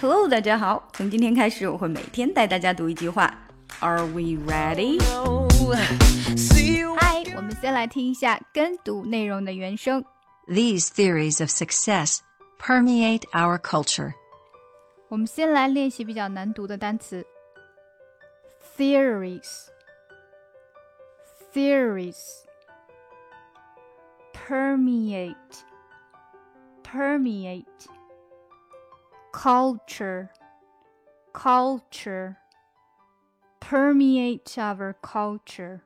Hello，大家好。从今天开始，我会每天带大家读一句话。Are we ready？嗨，我们先来听一下跟读内容的原声。These theories of success permeate our culture. 我们先来练习比较难读的单词。Theories, theories, permeate, permeate, culture, culture, permeate our culture,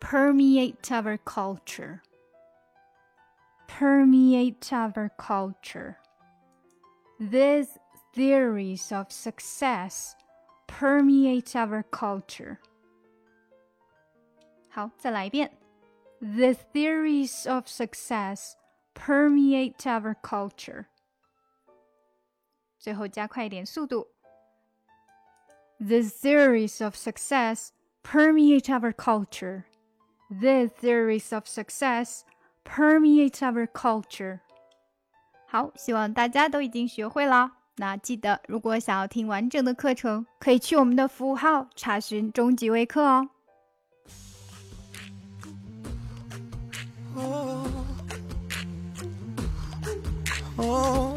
permeate our culture, permeate our culture. These theories of success permeate our culture. 好，再来一遍。The theories of success permeate our culture. 最后加快一点速度。The theories of success permeate our culture. The theories of success permeate our culture. 好，希望大家都已经学会了。那记得，如果想要听完整的课程，可以去我们的服务号查询终极微课哦。Oh.